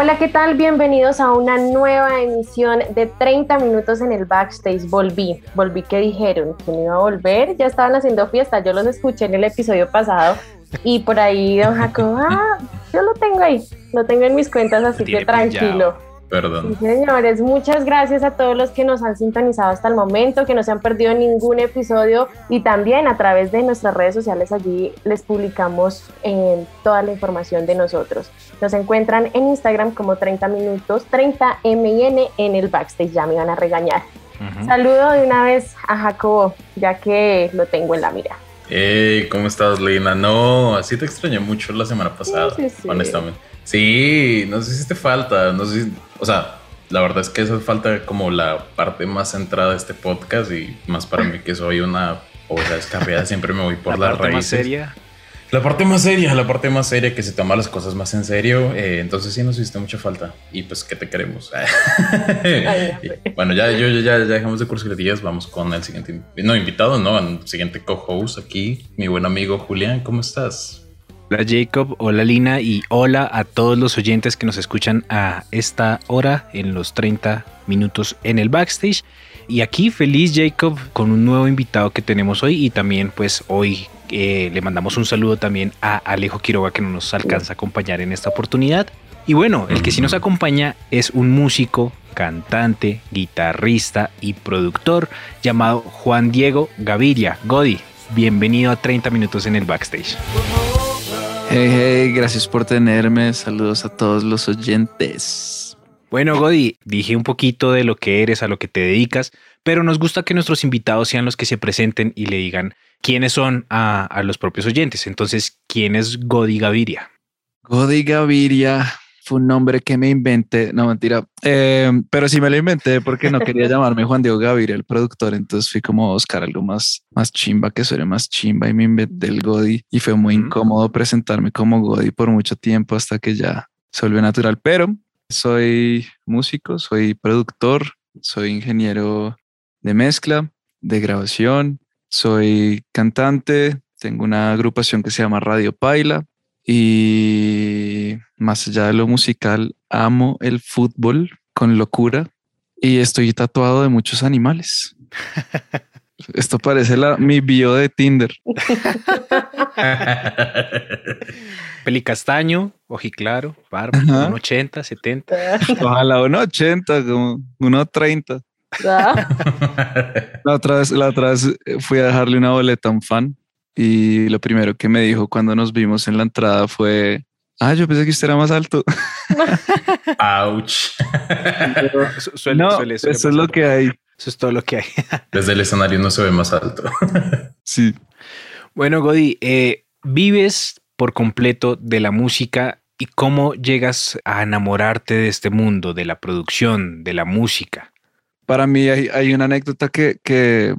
Hola, ¿qué tal? Bienvenidos a una nueva emisión de 30 minutos en el backstage. Volví, volví que dijeron que me iba a volver, ya estaban haciendo fiesta, yo los escuché en el episodio pasado y por ahí don Jacob, ah, yo lo tengo ahí, lo tengo en mis cuentas, así que tranquilo. Sí, Perdón. señores, muchas gracias a todos los que nos han sintonizado hasta el momento, que no se han perdido ningún episodio y también a través de nuestras redes sociales allí les publicamos eh, toda la información de nosotros. Nos encuentran en Instagram como 30 minutos, 30 MN en el backstage, ya me van a regañar. Saludo de una vez a Jacobo, ya que lo tengo en la mira. Hey, ¿cómo estás, Lina? No, así te extrañé mucho la semana pasada, Sí, sí, sí. honestamente. Sí, no sé si te falta, no sé si, o sea, la verdad es que eso falta como la parte más centrada de este podcast y más para mí que soy una oveja descarriada, siempre me voy por la las parte más seria. La parte más seria, la parte más seria que se toma las cosas más en serio. eh, entonces sí nos hiciste mucha falta. Y pues que te queremos. Y, bueno, ya, yo, ya, ya dejamos de cursilerías. Vamos con el siguiente. No, invitado, no, el siguiente co-host aquí. Mi buen amigo Julián, ¿cómo estás? Hola Jacob, hola Lina y hola a todos los oyentes que nos escuchan a esta hora en los 30 minutos en el backstage. Y aquí feliz Jacob con un nuevo invitado que tenemos hoy y también pues hoy eh, le mandamos un saludo también a Alejo Quiroga que no nos alcanza a acompañar en esta oportunidad. Y bueno, el que sí nos acompaña es un músico, cantante, guitarrista y productor llamado Juan Diego Gaviria. Godi, bienvenido a 30 minutos en el backstage. Hey, hey, gracias por tenerme. Saludos a todos los oyentes. Bueno, Godi, dije un poquito de lo que eres, a lo que te dedicas, pero nos gusta que nuestros invitados sean los que se presenten y le digan quiénes son a, a los propios oyentes. Entonces, ¿quién es Godi Gaviria? Godi Gaviria fue un nombre que me inventé. No, mentira. Eh, pero sí me lo inventé porque no quería llamarme Juan Diego Gaviria, el productor. Entonces fui como a buscar algo más, más chimba, que suene más chimba y me inventé el Godi. Y fue muy incómodo presentarme como Godi por mucho tiempo hasta que ya se volvió natural. Pero soy músico, soy productor, soy ingeniero de mezcla, de grabación, soy cantante, tengo una agrupación que se llama Radio Paila y más allá de lo musical, amo el fútbol con locura y estoy tatuado de muchos animales. Esto parece la, mi bio de Tinder. Peli castaño, ojiclaro, barba, Ajá. un 80, 70. Ojalá uno 80, como uno 30. La otra vez, la otra vez fui a dejarle una boleta a un fan y lo primero que me dijo cuando nos vimos en la entrada fue, ah, yo pensé que usted era más alto. Ouch. Su- suele- no, suele- suele eso es lo que hay. Eso es todo lo que hay. Desde el escenario no se ve más alto. Sí. Bueno, Godi, eh, vives por completo de la música y cómo llegas a enamorarte de este mundo, de la producción, de la música. Para mí hay, hay una anécdota que, que,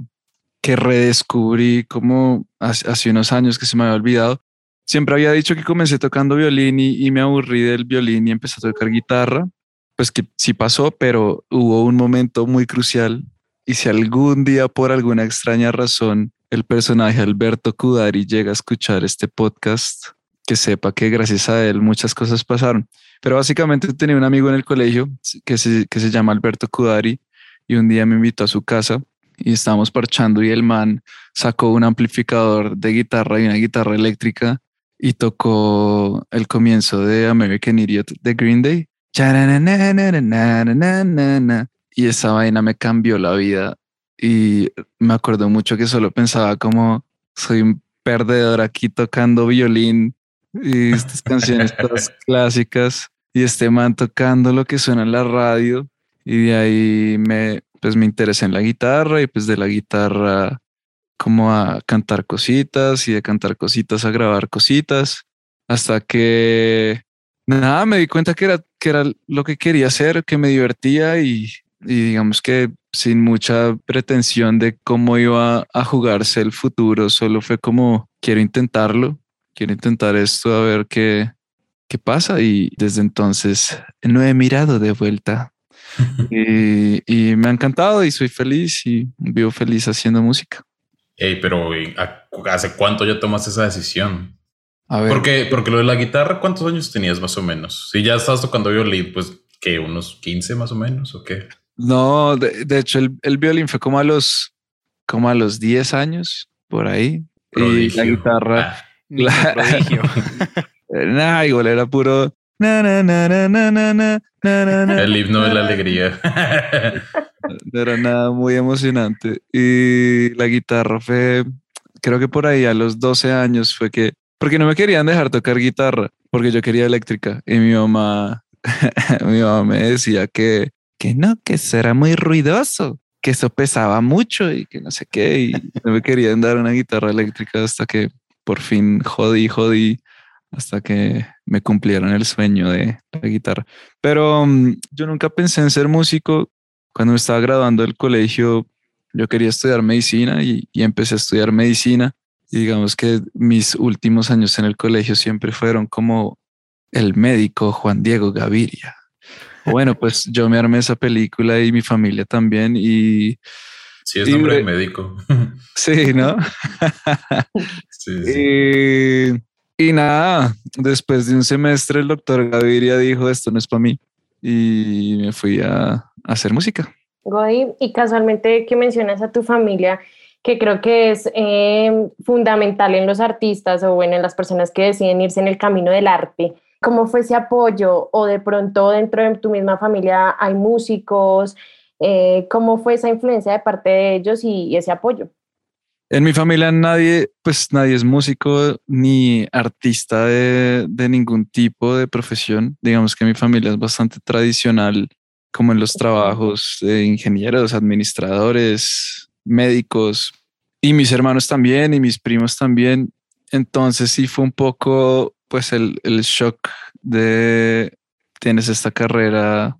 que redescubrí como hace, hace unos años que se me había olvidado. Siempre había dicho que comencé tocando violín y, y me aburrí del violín y empecé a tocar guitarra. Pues que sí pasó, pero hubo un momento muy crucial. Y si algún día por alguna extraña razón el personaje Alberto Cudari llega a escuchar este podcast, que sepa que gracias a él muchas cosas pasaron. Pero básicamente tenía un amigo en el colegio que se, que se llama Alberto Cudari y un día me invitó a su casa y estábamos parchando y el man sacó un amplificador de guitarra y una guitarra eléctrica y tocó el comienzo de American Idiot de Green Day. Y esa vaina me cambió la vida y me acuerdo mucho que solo pensaba como soy un perdedor aquí tocando violín y estas canciones todas clásicas y este man tocando lo que suena en la radio y de ahí me pues me interesé en la guitarra y pues de la guitarra como a cantar cositas y de cantar cositas a grabar cositas hasta que nada, me di cuenta que era, que era lo que quería hacer, que me divertía y, digamos que sin mucha pretensión de cómo iba a jugarse el futuro, solo fue como quiero intentarlo, quiero intentar esto a ver qué, qué pasa y desde entonces no he mirado de vuelta. Y, y, me ha encantado y soy feliz y vivo feliz haciendo música. Hey, pero ¿hace cuánto ya tomaste esa decisión? A ver. Porque, porque lo de la guitarra, ¿cuántos años tenías más o menos? Si ya estás tocando violín, pues que unos 15 más o menos o qué? No, de, hecho el, el, violín fue como a los como a los 10 años por ahí. Y la guitarra. Ah, la, nah, igual era puro. Na, na, na, el himno de la alegría. no era nada muy emocionante. Y la guitarra fue, creo que por ahí a los 12 años fue que, porque no me querían dejar tocar guitarra, porque yo quería eléctrica. Y mi mamá, mi mamá me decía que, que no, que eso era muy ruidoso, que eso pesaba mucho y que no sé qué. Y no me querían dar una guitarra eléctrica hasta que por fin jodí, jodí hasta que me cumplieron el sueño de la guitarra. Pero mm, yo nunca pensé en ser músico. Cuando me estaba graduando del colegio, yo quería estudiar medicina y, empecé a estudiar medicina. Y digamos que mis últimos años en el colegio siempre fueron como el médico Juan Diego Gaviria. Bueno, pues yo me armé esa película y mi familia también. Y Sí, es nombre de médico. Sí, ¿no? sí, sí. Y nada, después de un semestre el doctor Gaviria dijo, esto no es para mí. Y me fui a, hacer música. Godi, y casualmente que mencionas a tu familia, que creo que es em, fundamental en los artistas o en las personas que deciden irse en el camino del arte. ¿Cómo fue ese apoyo? O de pronto dentro de tu misma familia hay músicos. Eh, ¿Cómo fue esa influencia de parte de ellos y ese apoyo? En mi familia nadie, pues nadie es músico ni artista de, ningún tipo de profesión. Digamos que mi familia es bastante tradicional, como en los trabajos de ingenieros, administradores, médicos, y mis hermanos también, y mis primos también. Entonces sí fue un poco, pues el, shock de tienes esta carrera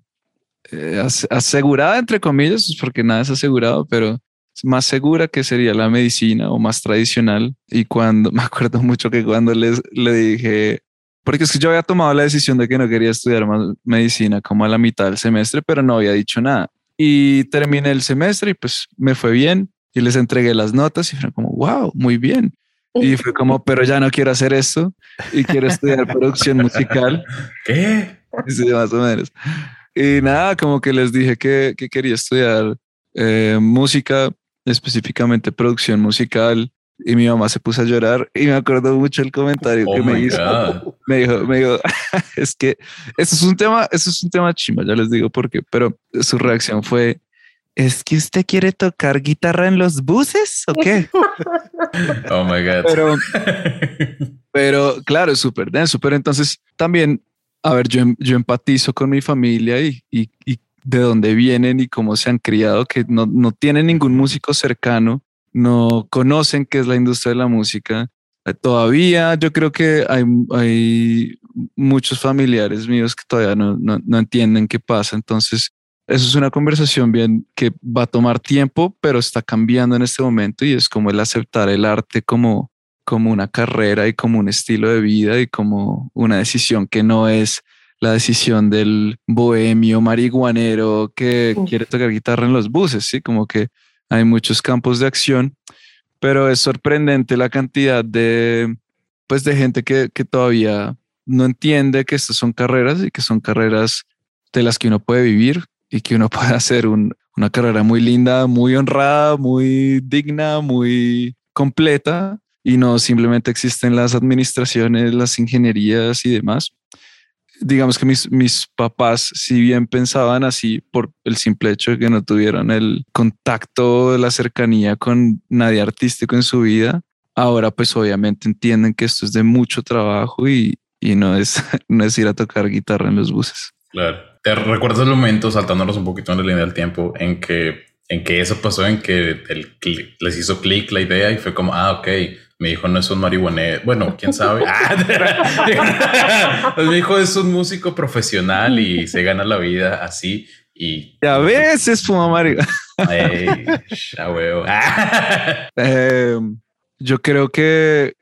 eh, asegurada, entre comillas, porque nada es asegurado, pero más segura que sería la medicina o más tradicional. Y cuando me acuerdo mucho que cuando les, le dije, porque es que yo había tomado la decisión de que no quería estudiar más medicina como a la mitad del semestre, pero no había dicho nada. Y terminé el semestre y pues me fue bien y les entregué las notas y fueron como, wow, muy bien. Y fue como, pero ya no quiero hacer esto y quiero estudiar producción musical. ¿Qué? Sí, más o menos. Y nada, como que les dije que, que quería estudiar eh, música específicamente producción musical, y mi mamá se puso a llorar y me acuerdo mucho el comentario que oh me hizo. Me dijo, me dijo, es que eso es un tema, eso es un tema chima, ya les digo por qué, pero su reacción fue, ¿es que usted quiere tocar guitarra en los buses o qué? oh my God. Pero, pero claro, es súper denso, pero entonces también, a ver, yo, yo empatizo con mi familia y, y, y de dónde vienen y cómo se han criado, que no, no tienen ningún músico cercano, no conocen qué es la industria de la música. Eh, todavía yo creo que hay, hay muchos familiares míos que todavía no, no, no entienden qué pasa. Entonces, eso es una conversación bien que va a tomar tiempo, pero está cambiando en este momento y es como el aceptar el arte como, como una carrera y como un estilo de vida y como una decisión que no es la decisión del bohemio marihuanero que quiere tocar guitarra en los buses, ¿sí? Como que hay muchos campos de acción, pero es sorprendente la cantidad de, pues, de gente que, que todavía no entiende que estas son carreras y que son carreras de las que uno puede vivir y que uno puede hacer una carrera muy linda, muy honrada, muy digna, muy completa y no simplemente existen las administraciones, las ingenierías y demás digamos que mis, mis papás, si bien pensaban así por el simple hecho de que no tuvieron el contacto, la cercanía con nadie artístico en su vida, ahora pues obviamente entienden que esto es de mucho trabajo y, y no, es, no es ir a tocar guitarra en los buses. Claro. ¿Te recuerdas el momento, saltándonos un poquito en la línea del tiempo, en que, en que eso pasó, en que el les hizo clic la idea y fue como, ah, ok, Mi hijo no es un marihuanero. Bueno, quién sabe. pues mi hijo es un músico profesional y se gana la vida así. Y a veces fuma marihuana. Em, yo creo que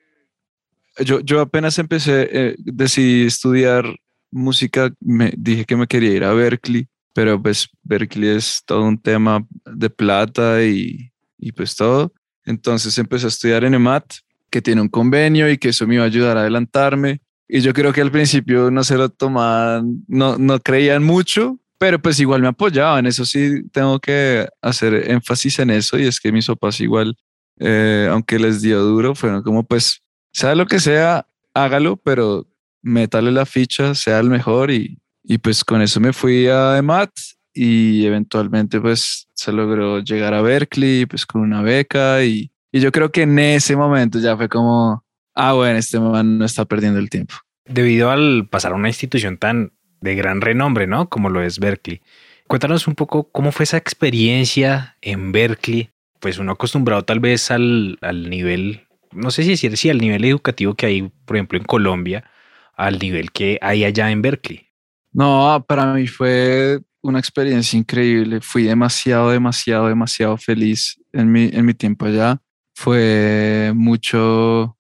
yo, yo apenas empecé, eh, decidí estudiar música, me dije que me quería ir a Berkeley, pero pues Berkeley es todo un tema de plata y, y pues todo. Entonces empecé a estudiar en EMAT, que tiene un convenio y que eso me iba a ayudar a adelantarme. Y yo creo que al principio no se lo tomaban, no, no creían mucho, pero pues igual me apoyaban. Eso sí, tengo que hacer énfasis en eso y es que mis papás igual, eh, aunque les dio duro, fueron como pues, sea lo que sea, hágalo, pero métale la ficha, sea el mejor y, y pues con eso me fui a EMAT y eventualmente pues se logró llegar a Berkeley pues con una beca y, y yo creo que en ese momento ya fue como, ah bueno, este man no está perdiendo el tiempo. Debido al pasar a una institución tan de gran renombre, ¿no? Como lo es Berkeley. Cuéntanos un poco cómo fue esa experiencia en Berkeley. Pues uno acostumbrado tal vez al, al nivel, no sé si decir, sí, al nivel educativo que hay, por ejemplo, en Colombia, al nivel que hay allá en Berkeley. No, para mí fue una experiencia increíble. Fui demasiado, demasiado, demasiado feliz en mi, en mi tiempo allá. Fue mucho,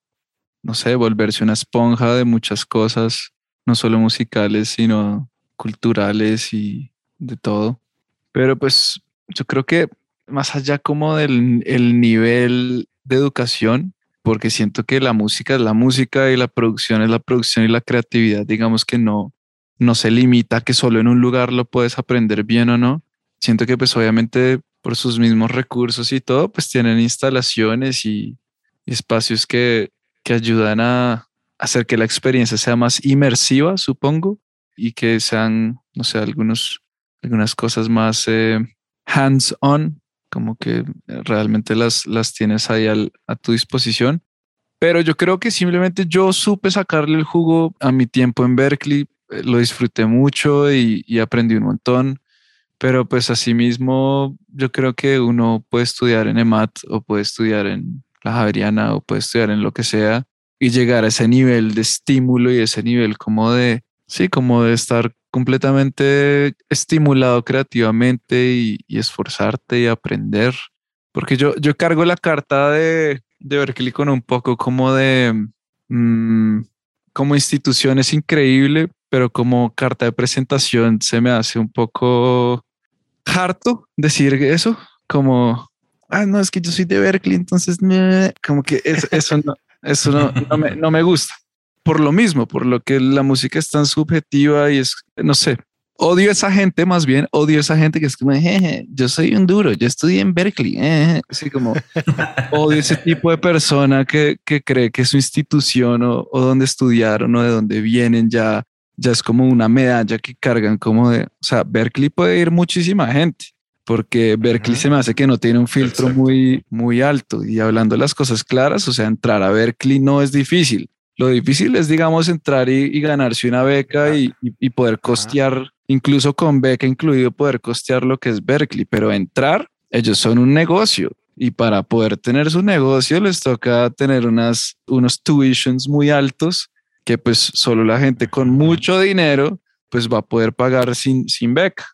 no sé, volverse una esponja de muchas cosas, no solo musicales, sino culturales y de todo. Pero pues yo creo que más allá como del el nivel de educación, porque siento que la música es la música y la producción es la producción y la creatividad, digamos que no, no se limita a que solo en un lugar lo puedes aprender bien o no. Siento que pues obviamente por sus mismos recursos y todo, pues tienen instalaciones y, espacios que, que ayudan a hacer que la experiencia sea más inmersiva, supongo, y que sean, no sé, algunos, algunas cosas más eh, hands-on, como que realmente las, las tienes ahí a tu disposición. Pero yo creo que simplemente yo supe sacarle el jugo a mi tiempo en Berkeley, eh, lo disfruté mucho y, y aprendí un montón. Pero pues asimismo, yo creo que uno puede estudiar en EMAT o puede estudiar en la Javeriana o puede estudiar en lo que sea y llegar a ese nivel de estímulo y ese nivel como de, sí, como de estar completamente estimulado creativamente y, esforzarte y aprender. Porque yo, yo cargo la carta de, de Berkeley con un poco como de, mm, como institución es increíble, pero como carta de presentación se me hace un poco harto decir eso, como, ah, no, es que yo soy de Berkeley, entonces, como que eso, no, eso no, me, no me gusta. Por lo mismo, por lo que la música es tan subjetiva y es, no sé, odio a esa gente, más bien odio a esa gente que es como, Jeje, yo soy un duro, yo estudié en Berkeley, así como odio ese tipo de persona que, que cree que su institución o, o donde estudiaron o de donde vienen ya ya es como una medalla que cargan como de, o sea, Berkeley puede ir muchísima gente, porque Berkeley se me hace que no tiene un filtro muy, muy alto. Y hablando las cosas claras, o sea, entrar a Berkeley no es difícil. Lo difícil es, digamos, entrar y, ganarse una beca y, y, poder costear, incluso con beca incluido, poder costear lo que es Berkeley. Pero entrar, ellos son un negocio. Y para poder tener su negocio les toca tener unas, unos tuitions muy altos que pues solo la gente con mucho dinero pues va a poder pagar sin, sin beca.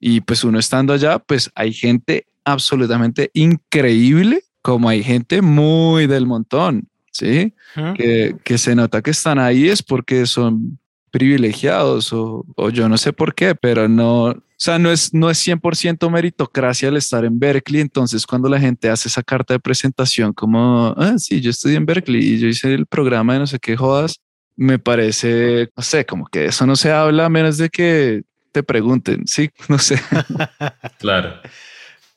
Y pues uno estando allá, pues hay gente absolutamente increíble, como hay gente muy del montón, ¿sí? que, que, se nota que están ahí es porque son privilegiados o, o, yo no sé por qué, pero no, o sea, no es, no es 100% meritocracia el estar en Berkeley. Entonces, cuando la gente hace esa carta de presentación como, ah, sí, yo estudié en Berkeley y yo hice el programa de no sé qué jodas, me parece, no sé, como que eso no se habla a menos de que te pregunten, sí, no sé. claro.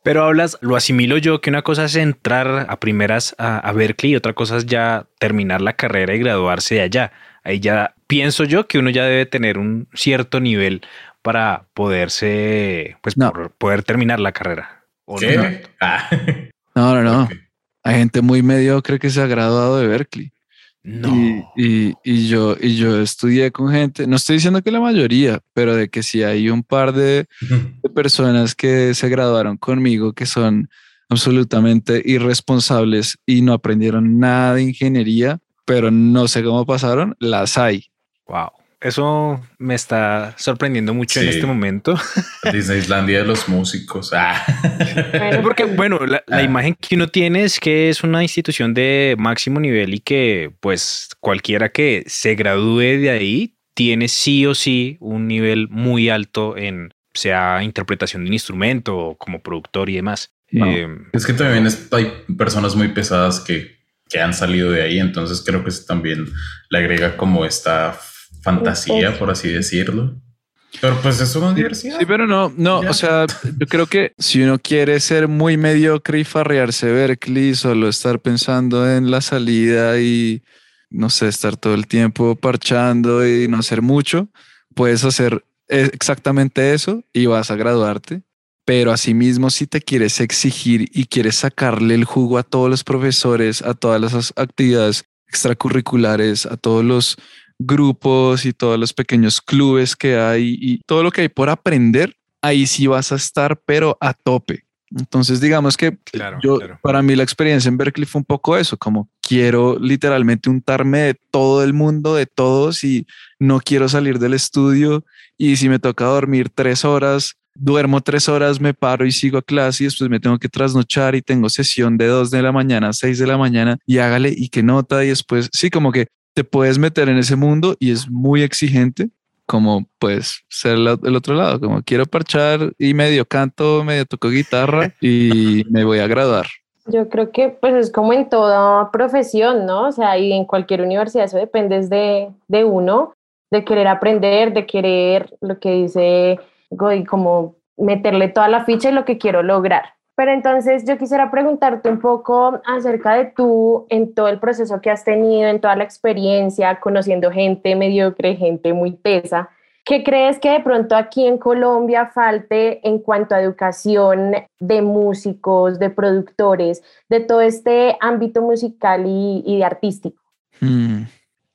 Pero hablas, lo asimilo yo, que una cosa es entrar a primeras a, Berkeley y otra cosa es ya terminar la carrera y graduarse de allá. Ahí ya pienso yo que uno ya debe tener un cierto nivel para poderse, pues, poder terminar la carrera. Ah. No, no, no. Hay gente muy mediocre que se ha graduado de Berkeley. No. Y, y, yo, y yo estudié con gente, no estoy diciendo que la mayoría, pero de que sí hay un par de, personas que se graduaron conmigo que son absolutamente irresponsables y no aprendieron nada de ingeniería, pero no sé cómo pasaron, las hay. Wow. Eso me está sorprendiendo mucho en este momento. Disneylandia de los músicos. Ah. Porque, bueno, la, la, ah. imagen que uno tiene es que es una institución de máximo nivel y que, pues, cualquiera que se gradúe de ahí tiene sí o sí un nivel muy alto en, sea interpretación de un instrumento o como productor y demás. Eh, es que también hay personas muy pesadas que, que han salido de ahí, entonces creo que eso también le agrega como esta fantasía, por así decirlo. Pero pues es una universidad. Sí, pero no, no, o sea, yo creo que si uno quiere ser muy mediocre y farrearse Berkeley, solo estar pensando en la salida y no sé, estar todo el tiempo parchando y no hacer mucho, puedes hacer exactamente eso y vas a graduarte. Pero asimismo, si te quieres exigir y quieres sacarle el jugo a todos los profesores, a todas las actividades extracurriculares, a todos los grupos y todos los pequeños clubes que hay y todo lo que hay por aprender, ahí sí vas a estar, pero a tope. Entonces, digamos que yo, para mí la experiencia en Berkeley fue un poco eso, como quiero literalmente untarme de todo el mundo, de todos y no quiero salir del estudio y si me toca dormir tres horas, duermo tres horas, me paro y sigo a clase y después me tengo que trasnochar y tengo sesión de dos de la mañana a seis de la mañana y hágale y qué nota y después sí, como que te puedes meter en ese mundo y es muy exigente, como pues ser el, otro lado, como quiero parchar y medio canto, medio toco guitarra y me voy a graduar. Yo creo que pues es como en toda profesión, ¿no? O sea, y en cualquier universidad eso depende de, de uno, de querer aprender, de querer lo que dice y como meterle toda la ficha y lo que quiero lograr. Pero entonces yo quisiera preguntarte un poco acerca de tú en todo el proceso que has tenido, en toda la experiencia, conociendo gente mediocre, gente muy pesa. ¿Qué crees que de pronto aquí en Colombia falte en cuanto a educación de músicos, de productores, de todo este ámbito musical y, y de artístico? Hmm.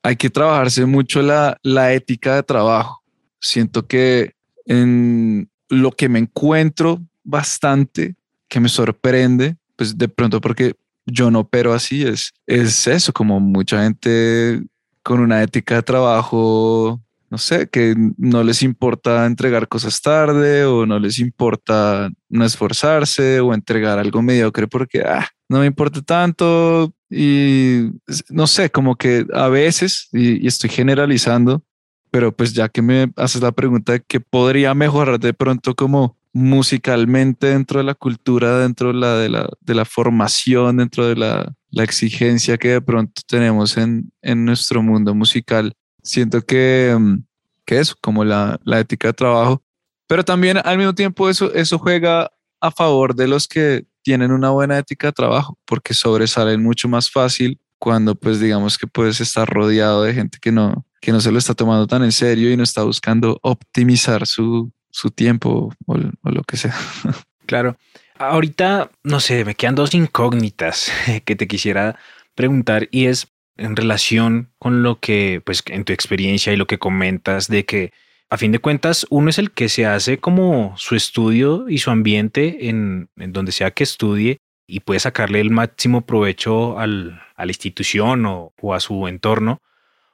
Hay que trabajarse mucho la, la ética de trabajo. Siento que en lo que me encuentro bastante que me sorprende, pues de pronto porque yo no opero así, es, es eso, como mucha gente con una ética de trabajo, no sé, que no les importa entregar cosas tarde o no les importa no esforzarse o entregar algo mediocre porque ah, no me importa tanto y no sé, como que a veces, y, y estoy generalizando, pero pues ya que me haces la pregunta de qué podría mejorar de pronto como musicalmente dentro de la cultura, dentro de la, de la, de la formación, dentro de la, la, exigencia que de pronto tenemos en, en nuestro mundo musical. Siento que, mm, que eso, como la, la ética de trabajo, pero también al mismo tiempo eso, eso juega a favor de los que tienen una buena ética de trabajo, porque sobresalen mucho más fácil cuando pues digamos que puedes estar rodeado de gente que no, que no se lo está tomando tan en serio y no está buscando optimizar su, su tiempo o, lo que sea. Claro. Ahorita, no sé, me quedan dos incógnitas que te quisiera preguntar y es en relación con lo que, pues, en tu experiencia y lo que comentas de que a fin de cuentas uno es el que se hace como su estudio y su ambiente en, donde sea que estudie y puede sacarle el máximo provecho al, a la institución o a su entorno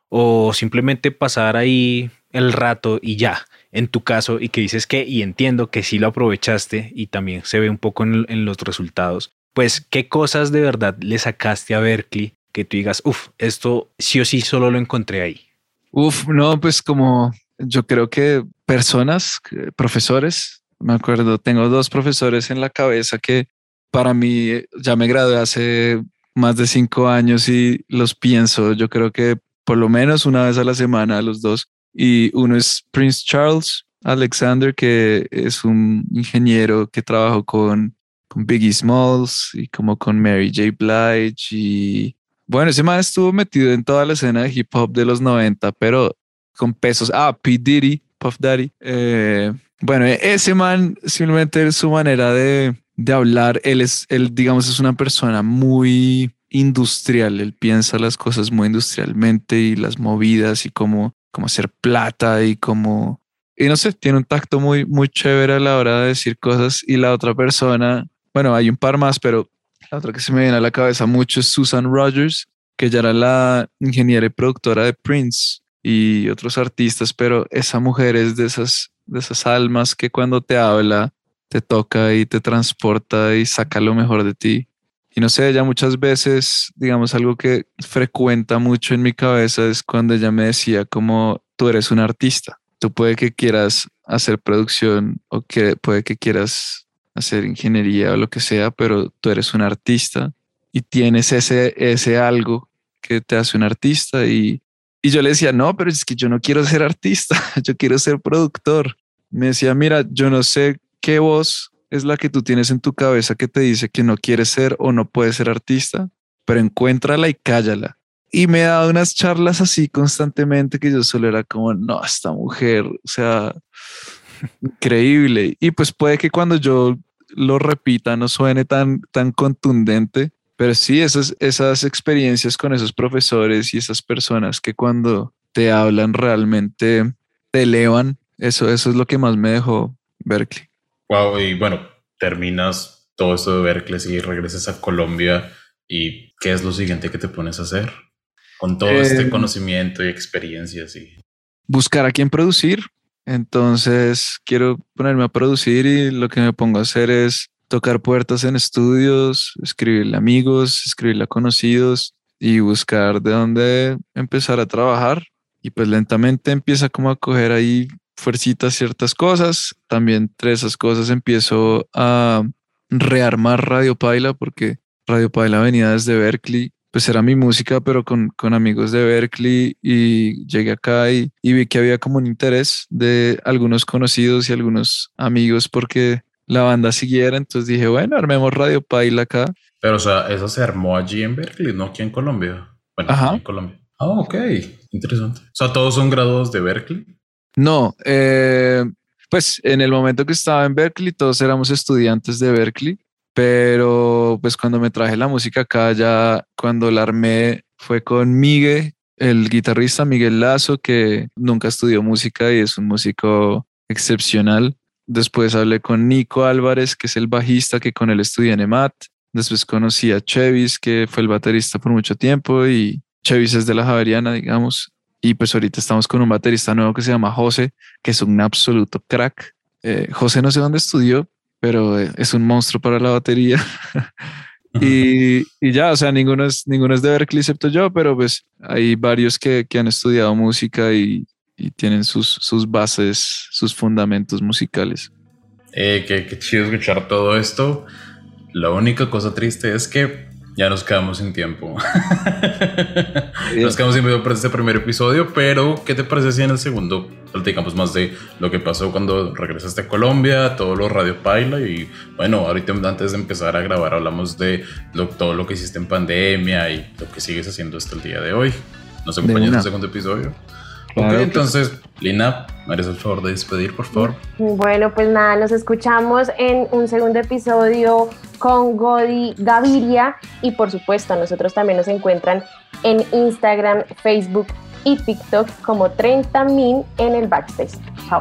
o simplemente pasar ahí el rato y ya en tu caso y que dices que, y entiendo que sí lo aprovechaste y también se ve un poco en, los resultados, pues qué cosas de verdad le sacaste a Berkeley que tú digas, uff, esto sí o sí solo lo encontré ahí. Uf, no, pues como yo creo que personas, profesores, me acuerdo, tengo dos profesores en la cabeza que para mí ya me gradué hace más de cinco años y los pienso, yo creo que por lo menos una vez a la semana los dos y uno es Prince Charles Alexander, que es un ingeniero que trabajó con, con Biggie Smalls y como con Mary J. Blige. Y bueno, ese man estuvo metido en toda la escena de hip hop de los 90, pero con pesos. Ah, P. Diddy, Puff Daddy. Eh, bueno, ese man simplemente su manera de, de hablar, él es, él digamos, es una persona muy industrial, él piensa las cosas muy industrialmente y las movidas y cómo como hacer plata y como, y no sé, tiene un tacto muy, muy chévere a la hora de decir cosas y la otra persona bueno, hay un par más, pero la otra que se me viene a la cabeza mucho es Susan Rogers, que ya era la ingeniera y productora de Prince y otros artistas, pero esa mujer es de esas, de esas almas que cuando te habla te toca y te transporta y saca lo mejor de ti. Y no sé, ella muchas veces, digamos, algo que frecuenta mucho en mi cabeza es cuando ella me decía como tú eres un artista, tú puede que quieras hacer producción o que puede que quieras hacer ingeniería o lo que sea, pero tú eres un artista y tienes ese, ese algo que te hace un artista y y yo le decía, no, pero es que yo no quiero ser artista, yo quiero ser productor. Me decía, mira, yo no sé qué voz es la que tú tienes en tu cabeza que te dice que no quieres ser o no puedes ser artista, pero encuéntrala y cállala. Y me dado unas charlas así constantemente que yo solo era como, no, esta mujer, o sea, increíble. Y pues puede que cuando yo lo repita no suene tan, tan contundente, pero sí, esas, esas experiencias con esos profesores y esas personas que cuando te hablan realmente te elevan, eso, eso es lo que más me dejó Berkeley. Wow, y bueno, terminas todo esto de Berkeley y regresas a Colombia y ¿qué es lo siguiente que te pones a hacer? Con todo este em, conocimiento y experiencias y... Buscar a quién producir. Entonces quiero ponerme a producir y lo que me pongo a hacer es tocar puertas en estudios, escribirle a amigos, escribirle a conocidos y buscar de dónde empezar a trabajar. Y pues lentamente empieza como a coger ahí fuercitas ciertas cosas. También entre esas cosas empiezo a rearmar Radio Paila porque Radio Paila venía desde Berkeley. Pues era mi música, pero con, con amigos de Berkeley y llegué acá y, y vi que había como un interés de algunos conocidos y algunos amigos porque la banda siguiera. Entonces dije, bueno, armemos Radio Paila acá. Pero, o sea, eso se armó allí en Berkeley, no aquí en Colombia. Bueno, Ajá. en Colombia. Ah, ok. Interesante. O sea, ¿todos son graduados de Berkeley? No, eh, pues en el momento que estaba en Berkeley, todos éramos estudiantes de Berkeley, pero pues cuando me traje la música acá, ya cuando la armé fue con Miguel, el guitarrista Miguel Lazo, que nunca estudió música y es un músico excepcional. Después hablé con Nico Álvarez, que es el bajista que con él estudié en EMAT. Después conocí a Chevis, que fue el baterista por mucho tiempo y Chevis es de la Javeriana, digamos. Y pues ahorita estamos con un baterista nuevo que se llama José, que es un absoluto crack. Eh, José no sé dónde estudió, pero eh, es un monstruo para la batería. y, y, ya, o sea, ninguno es, ninguno es de Berkeley excepto yo, pero pues hay varios que, que han estudiado música y, y tienen sus, sus bases, sus fundamentos musicales. Eh, qué, qué, chido escuchar todo esto. La única cosa triste es que ya nos quedamos sin tiempo. nos quedamos sin tiempo para este primer episodio, pero ¿qué te parece si en el segundo platicamos más de lo que pasó cuando regresaste a Colombia, todo lo Radio Paila y bueno, ahorita antes de empezar a grabar hablamos de todo lo que hiciste en pandemia y lo que sigues haciendo hasta el día de hoy. ¿Nos acompañas en el segundo episodio? Ok, entonces, Lina, ¿me harías el favor de despedir, por favor? Bueno, pues nada, nos escuchamos en un segundo episodio con Godi Gaviria y por supuesto, nosotros también nos encuentran en Instagram, Facebook y TikTok como 30min en el backstage. Chao.